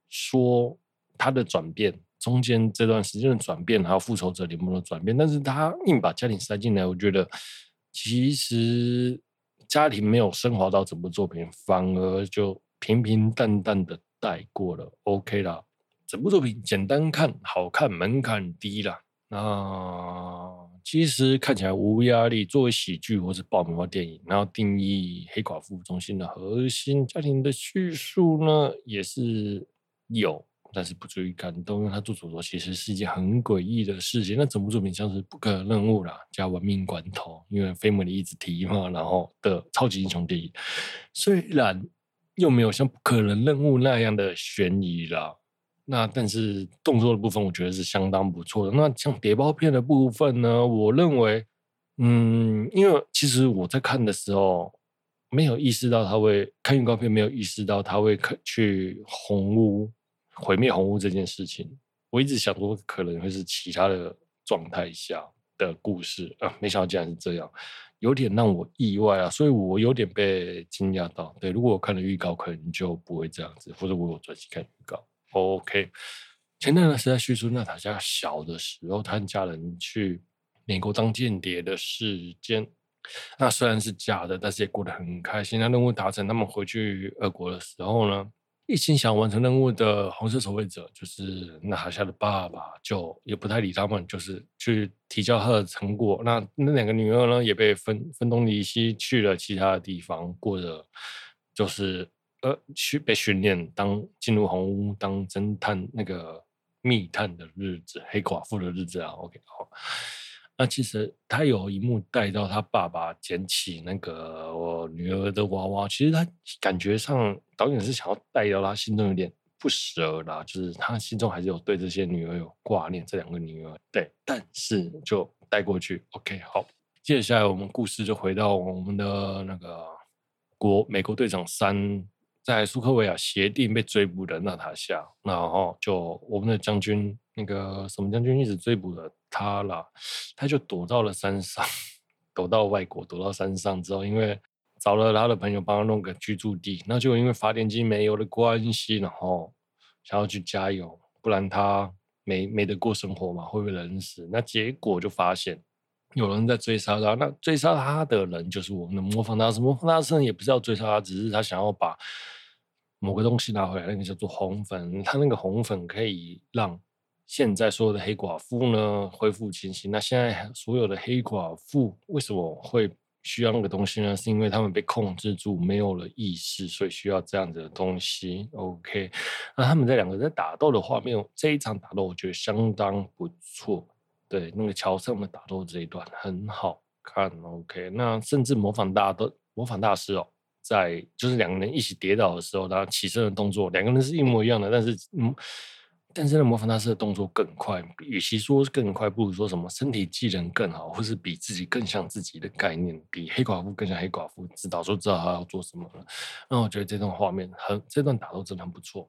说，他的转变中间这段时间的转变，还有复仇者联盟的转变，但是他硬把家庭塞进来，我觉得其实家庭没有升华到整部作品，反而就平平淡淡的带过了，OK 啦。整部作品简单看，好看，门槛低啦。那。其实看起来无压力，作为喜剧或是爆米花电影，然后定义黑寡妇中心的核心家庭的叙述呢，也是有，但是不足以感动，因为他做主角其实是一件很诡异的事情。那整部作品像是不可能任务啦，加玩命关头，因为 Family 一直提嘛，然后的超级英雄电影，虽然又没有像不可能任务那样的悬疑啦。那但是动作的部分，我觉得是相当不错的。那像谍报片的部分呢，我认为，嗯，因为其实我在看的时候，没有意识到他会看预告片，没有意识到他会去红屋毁灭红屋这件事情。我一直想说，可能会是其他的状态下的故事啊，没想到竟然是这样，有点让我意外啊，所以我有点被惊讶到。对，如果我看了预告，可能就不会这样子，或者我有专心看预告。OK，前段时间叙述娜塔莎小的时候，他家人去美国当间谍的事件。那虽然是假的，但是也过得很开心。那任务达成，他们回去俄国的时候呢，一心想完成任务的红色守卫者，就是娜塔莎的爸爸，就也不太理他们，就是去提交他的成果。那那两个女儿呢，也被分分东离西去了其他的地方，过着就是。呃，去被训练当进入红屋当侦探那个密探的日子，黑寡妇的日子啊。OK，好。那其实他有一幕带到他爸爸捡起那个我女儿的娃娃，其实他感觉上导演是想要带到他心中有点不舍啦，就是他心中还是有对这些女儿有挂念，这两个女儿对，但是就带过去。OK，好。接下来我们故事就回到我们的那个国美国队长三。在苏克维亚协定被追捕的娜塔夏，然后就我们的将军那个什么将军一直追捕了他了，他就躲到了山上，[laughs] 躲到外国，躲到山上之后，因为找了他的朋友帮他弄个居住地，那就因为发电机没油的关系，然后想要去加油，不然他没没得过生活嘛，会不会冷死？那结果就发现有人在追杀他，那追杀他的人就是我们的魔方大师，魔方大师也不是要追杀他，只是他想要把。某个东西拿回来，那个叫做红粉，它那个红粉可以让现在所有的黑寡妇呢恢复清醒。那现在所有的黑寡妇为什么会需要那个东西呢？是因为他们被控制住，没有了意识，所以需要这样子的东西。OK，那他们这两个在打斗的画面，这一场打斗我觉得相当不错。对，那个桥上的打斗这一段很好看。OK，那甚至模仿大的模仿大师哦。在就是两个人一起跌倒的时候，然后起身的动作，两个人是一模一样的，但是嗯，但是呢，模仿大师的动作更快，与其说更快，不如说什么身体技能更好，或是比自己更像自己的概念，比黑寡妇更像黑寡妇，知道就知道他要做什么了。那我觉得这段画面很，这段打斗真的很不错。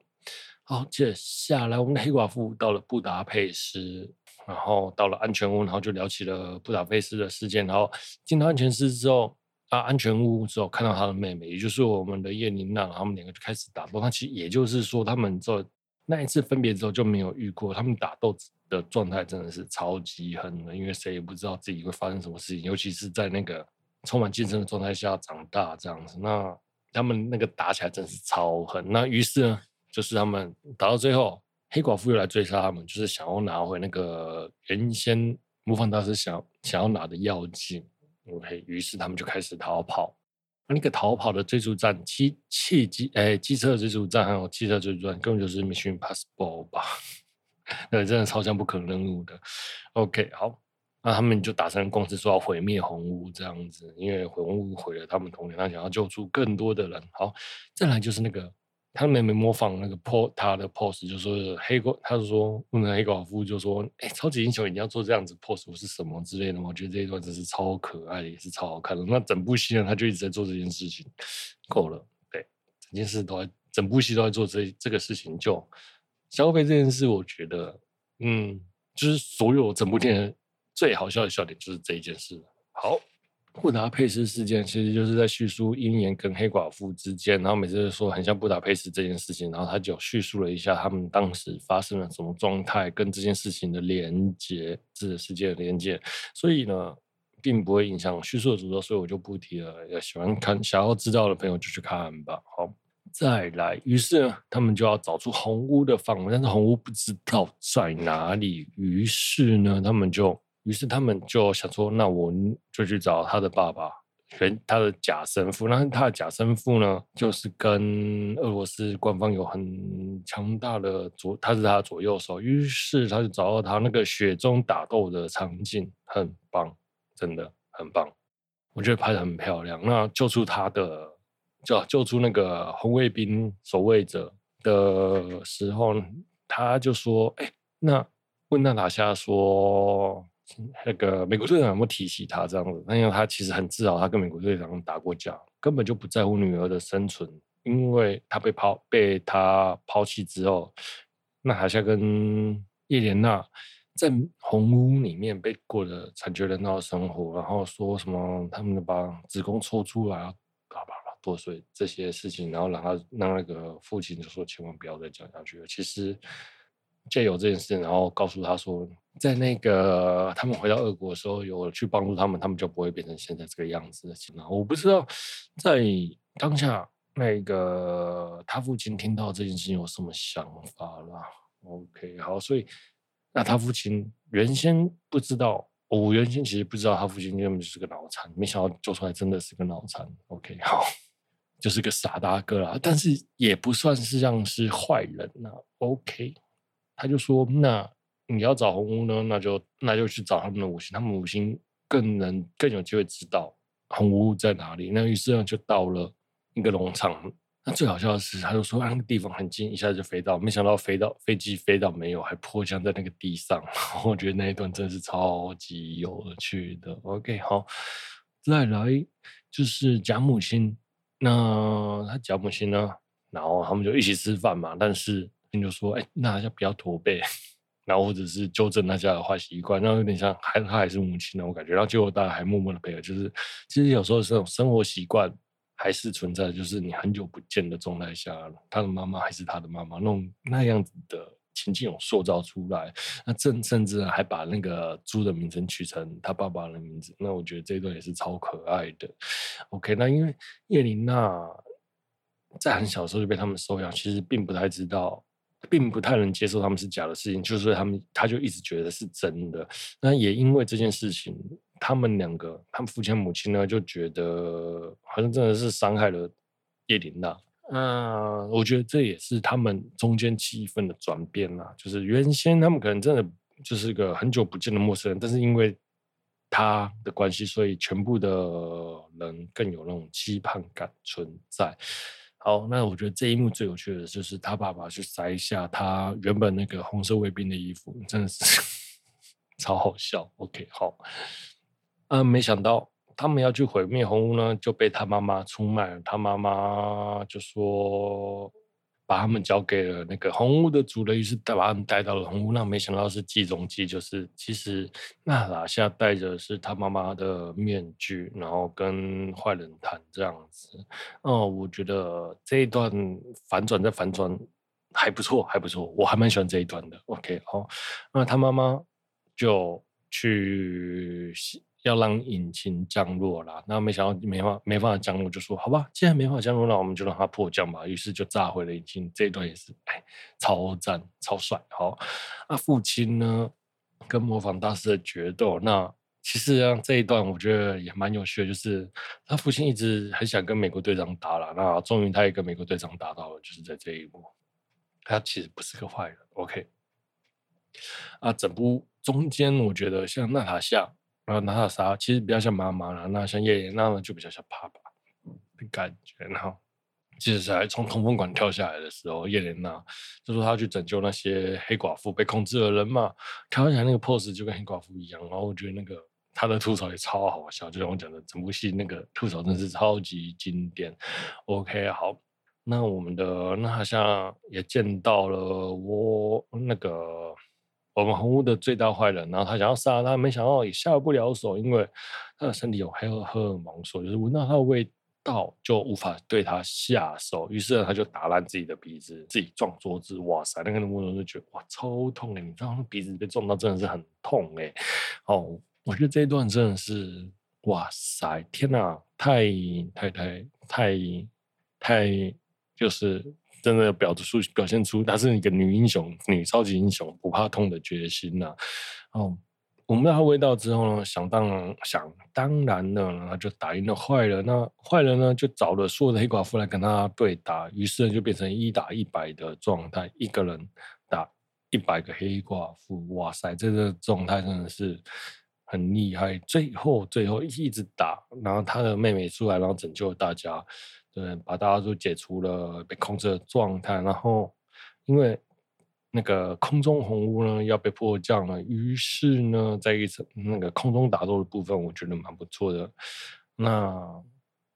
好，接下来我们的黑寡妇到了布达佩斯，然后到了安全屋，然后就聊起了布达佩斯的事件。然后进到安全室之后，啊，安全屋之后看到他的妹妹，也就是我们的叶琳娜，他们两个就开始打斗。那其实也就是说，他们这。那一次分别之后就没有遇过，他们打斗的状态真的是超级狠的，因为谁也不知道自己会发生什么事情，尤其是在那个充满竞争的状态下长大这样子。那他们那个打起来真是超狠。那于是呢，就是他们打到最后，黑寡妇又来追杀他们，就是想要拿回那个原先模仿大师想想要拿的药剂。OK，于是他们就开始逃跑。那个逃跑的追逐战，汽汽机诶，机车追逐战还有汽车追逐战，根本就是 Mission Impossible 吧？[laughs] 对，真的超像不可能任务的。OK，好，那他们就达成共识，说要毁灭红屋这样子，因为红屋毁了他们童年，他想要救出更多的人。好，再来就是那个。他妹妹模仿那个 po 他的 pose 就说黑寡，他就说问了黑寡妇就说，哎、超级英雄一定要做这样子 pose，我是什么之类的。我觉得这一段真是超可爱，也是超好看的。那整部戏呢，他就一直在做这件事情，够了，对，整件事都在，整部戏都在做这这个事情。就消费这件事，我觉得，嗯，就是所有整部电影最好笑的笑点就是这一件事。好。布达佩斯事件其实就是在叙述鹰眼跟黑寡妇之间，然后每次都说很像布达佩斯这件事情，然后他就叙述了一下他们当时发生了什么状态，跟这件事情的连接，这个世界的连接，所以呢，并不会影响叙述的主轴，所以我就不提了。要喜欢看、想要知道的朋友就去看吧。好，再来，于是呢，他们就要找出红屋的范围，但是红屋不知道在哪里，于是呢，他们就。于是他们就想说，那我就去找他的爸爸，原他的假生父。那他的假生父呢，就是跟俄罗斯官方有很强大的左，他是他左右手。于是他就找到他那个雪中打斗的场景，很棒，真的很棒。我觉得拍得很漂亮。那救出他的，就救出那个红卫兵守卫者的时候，他就说：“哎，那问娜塔莎说。”那个美国队长有没有提起他这样子？那因为他其实很自豪，他跟美国队长打过架，根本就不在乎女儿的生存，因为他被抛被他抛弃之后，那塔夏跟叶莲娜在红屋里面被过着惨绝人寰的生活，然后说什么他们把子宫抽出来，叭叭叭剁碎这些事情，然后让他让那个父亲就说千万不要再讲下去了。其实。借由这件事，然后告诉他说，在那个他们回到俄国的时候，有去帮助他们，他们就不会变成现在这个样子的。情况我不知道在当下那个他父亲听到这件事情有什么想法啦。OK，好，所以那他父亲原先不知道，我原先其实不知道他父亲根本就是个脑残，没想到做出来真的是个脑残。OK，[laughs] 好，就是个傻大哥啦，但是也不算是像是坏人呐。OK。他就说：“那你要找红屋呢？那就那就去找他们的五星，他们五星更能更有机会知道红屋在哪里。那于是呢，就到了一个农场。那最好笑的是，他就说那个地方很近，一下就飞到，没想到飞到飞机飞到没有，还迫降在那个地上。[laughs] 我觉得那一段真是超级有趣的。OK，好，再来就是假母亲。那他假母亲呢？然后他们就一起吃饭嘛，但是你。”就说：“哎，那大家不要驼背，然后或者是纠正大家的坏习惯，然后有点像还他还是母亲那种感觉。然后结果大家还默默的配合，就是其实有时候这种生活习惯还是存在，就是你很久不见的状态下，他的妈妈还是他的妈妈，那种那样子的情境有塑造出来。那甚甚至还把那个猪的名称取成他爸爸的名字。那我觉得这一段也是超可爱的。OK，那因为叶琳娜在很小的时候就被他们收养，其实并不太知道。”并不太能接受他们是假的事情，就是他们，他就一直觉得是真的。那也因为这件事情，他们两个，他们父亲母亲呢，就觉得好像真的是伤害了叶琳娜。嗯，我觉得这也是他们中间气氛的转变啦。就是原先他们可能真的就是个很久不见的陌生人，但是因为他的关系，所以全部的人更有那种期盼感存在。好，那我觉得这一幕最有趣的就是他爸爸去摘下他原本那个红色卫兵的衣服，真的是 [laughs] 超好笑。OK，好，嗯、没想到他们要去毁灭红屋呢，就被他妈妈出卖了。他妈妈就说。把他们交给了那个红屋的主人，于是带把他们带到了红屋。那没想到是计中计，就是其实娜塔夏戴着是他妈妈的面具，然后跟坏人谈这样子。哦，我觉得这一段反转再反转还不错，还不错，我还蛮喜欢这一段的。OK，好，那他妈妈就去。要让引擎降落啦，那没想到没法没办法降落，就说好吧，既然没法降落，那我们就让它迫降吧。于是就炸毁了引擎。这一段也是哎，超赞超帅。好，那父亲呢，跟模仿大师的决斗，那其实让这一段我觉得也蛮有趣的，就是他父亲一直很想跟美国队长打了，那终于他也跟美国队长打到了，就是在这一幕。他其实不是个坏人，OK。啊，整部中间我觉得像娜塔夏。然后娜塔莎其实比较像妈妈了，那像叶莲娜呢就比较像爸爸的感觉。然后接下来从通风管跳下来的时候，叶莲娜就说她要去拯救那些黑寡妇被控制的人嘛，看起来那个 pose 就跟黑寡妇一样。然后我觉得那个他的吐槽也超好笑，就像我讲的，整部戏那个吐槽真是超级经典。OK，好，那我们的娜塔莎也见到了我那个。我们红屋的最大坏人，然后他想要杀他，没想到也下不了手，因为他的身体有黑荷尔蒙，所以就是闻到他的味道就无法对他下手。于是，他就打烂自己的鼻子，自己撞桌子。哇塞，那个人就觉得哇超痛哎！你知道那鼻子被撞到真的是很痛哎。哦，我觉得这一段真的是哇塞，天哪，太太太太太就是。真的表出表现出她是一个女英雄、女超级英雄，不怕痛的决心呐、啊。哦，闻到她味道之后呢，想当然想当然的，然后就打赢了坏人。那坏人呢，就找了所有的黑寡妇来跟她对打，于是呢就变成一打一百的状态，一个人打一百个黑寡妇。哇塞，这个状态真的是很厉害。最后最后一直打，然后他的妹妹出来，然后拯救大家。对，把大家都解除了被控制的状态，然后因为那个空中红屋呢要被迫降了，于是呢，在一层那个空中打斗的部分，我觉得蛮不错的。那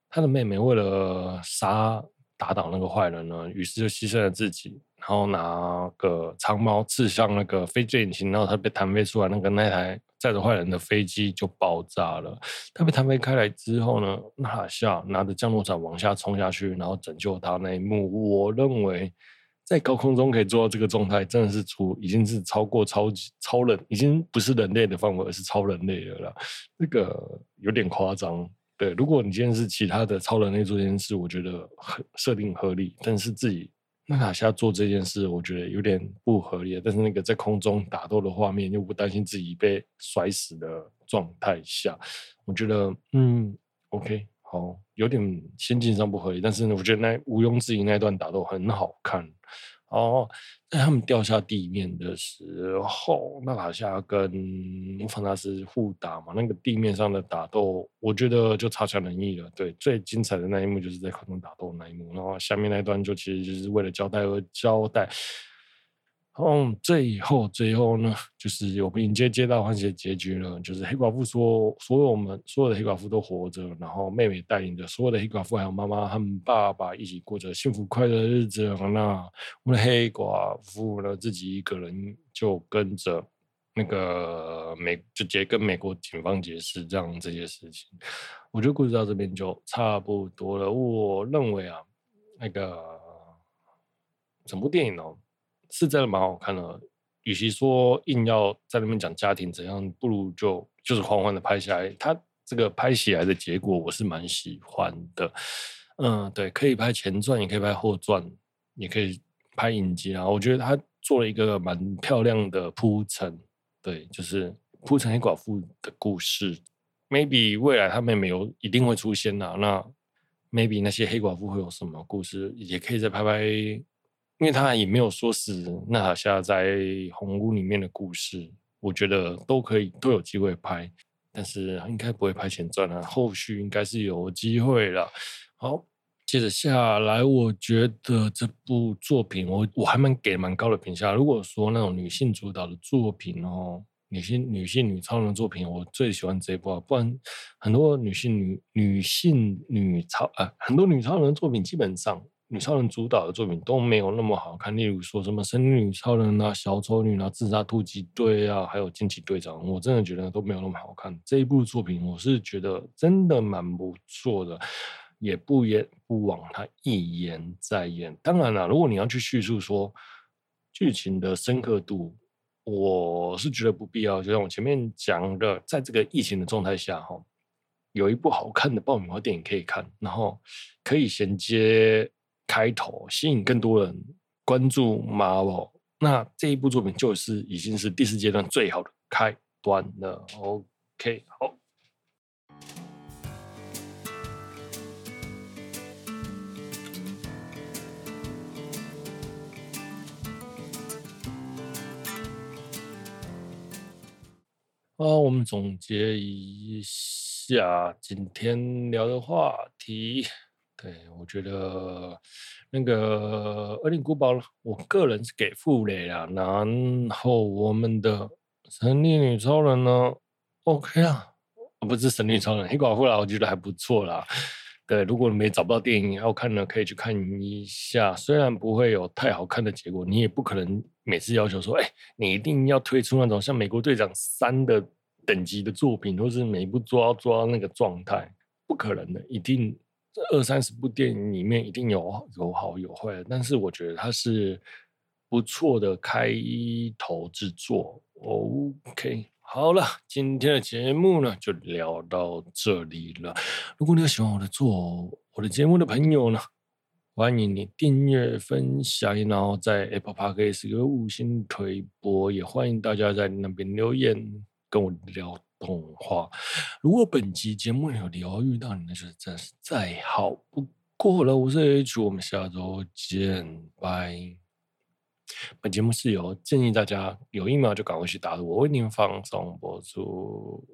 他的妹妹为了杀打倒那个坏人呢，于是就牺牲了自己，然后拿个长矛刺向那个飞机引擎，然后他被弹飞出来，那个那台。载着坏人的飞机就爆炸了。他被弹飞开来之后呢，那下拿着降落伞往下冲下去，然后拯救他那一幕，我认为在高空中可以做到这个状态，真的是出已经是超过超级超人，已经不是人类的范围，而是超人类的了。这个有点夸张。对，如果你今天是其他的超人类做这件事，我觉得很设定合理，但是自己。娜塔夏做这件事，我觉得有点不合理。但是那个在空中打斗的画面，又不担心自己被摔死的状态下，我觉得嗯，OK，好，有点心境上不合理。但是呢，我觉得那毋庸置疑那段打斗很好看。哦，在他们掉下地面的时候，娜塔夏跟穆凡纳斯互打嘛，那个地面上的打斗，我觉得就差强人意了。对，最精彩的那一幕就是在空中打斗的那一幕，然后下面那一段就其实就是为了交代而交代。嗯，最后最后呢，就是我们迎接皆大欢喜的结局了。就是黑寡妇说，所有我们所有的黑寡妇都活着，然后妹妹带领着所有的黑寡妇还有妈妈和爸爸一起过着幸福快乐的日子。那我们的黑寡妇呢，自己一个人就跟着那个美，就直接跟美国警方解释这样这些事情。我觉得故事到这边就差不多了。我认为啊，那个整部电影呢。是真的蛮好看的，与其说硬要在那边讲家庭怎样，不如就就是缓缓的拍下来。他这个拍起来的结果，我是蛮喜欢的。嗯，对，可以拍前传，也可以拍后传，也可以拍影集啊。我觉得他做了一个蛮漂亮的铺陈，对，就是铺陈黑寡妇的故事。Maybe 未来他妹妹有一定会出现啊，那 Maybe 那些黑寡妇会有什么故事，也可以再拍拍。因为他也没有说是娜塔夏在红屋里面的故事，我觉得都可以都有机会拍，但是应该不会拍前传了，后续应该是有机会了。好，接着下来，我觉得这部作品我我还蛮给蛮高的评价。如果说那种女性主导的作品哦，女性女性女超人的作品，我最喜欢这一部。不然很多女性女女性女超、呃，很多女超人的作品基本上。女超人主导的作品都没有那么好看，例如说什么《神女超人》啊、小丑女啊、自杀突击队啊，还有惊奇队长，我真的觉得都没有那么好看。这一部作品我是觉得真的蛮不错的，也不言不枉他一言再言。当然了，如果你要去叙述说剧情的深刻度，我是觉得不必要。就像我前面讲的，在这个疫情的状态下，哈，有一部好看的爆米花电影可以看，然后可以衔接。开头吸引更多人关注 Marvel，那这一部作品就是已经是第四阶段最好的开端了。OK，好。啊，我们总结一下今天聊的话题。对，我觉得那个《恶灵古堡》，我个人是给负雷啦。然后我们的神力女超人呢，OK 啊，不是神力超人，黑寡妇啦，我觉得还不错啦。对，如果你没找不到电影要看呢，可以去看一下。虽然不会有太好看的结果，你也不可能每次要求说，哎，你一定要推出那种像《美国队长三》的等级的作品，或是每一部都要做到那个状态，不可能的，一定。这二三十部电影里面一定有有好有坏，但是我觉得它是不错的开头之作。OK，好了，今天的节目呢就聊到这里了。如果你有喜欢我的做我的节目的朋友呢，欢迎你订阅、分享，然后在 Apple Podcast 给个五星推播，也欢迎大家在那边留言跟我聊。动画，如果本集节目有聊遇到你，那就真是再好不过了。我是 H，我们下周见，拜。本节目是由建议大家有疫苗就赶快去打，我为您放松播出。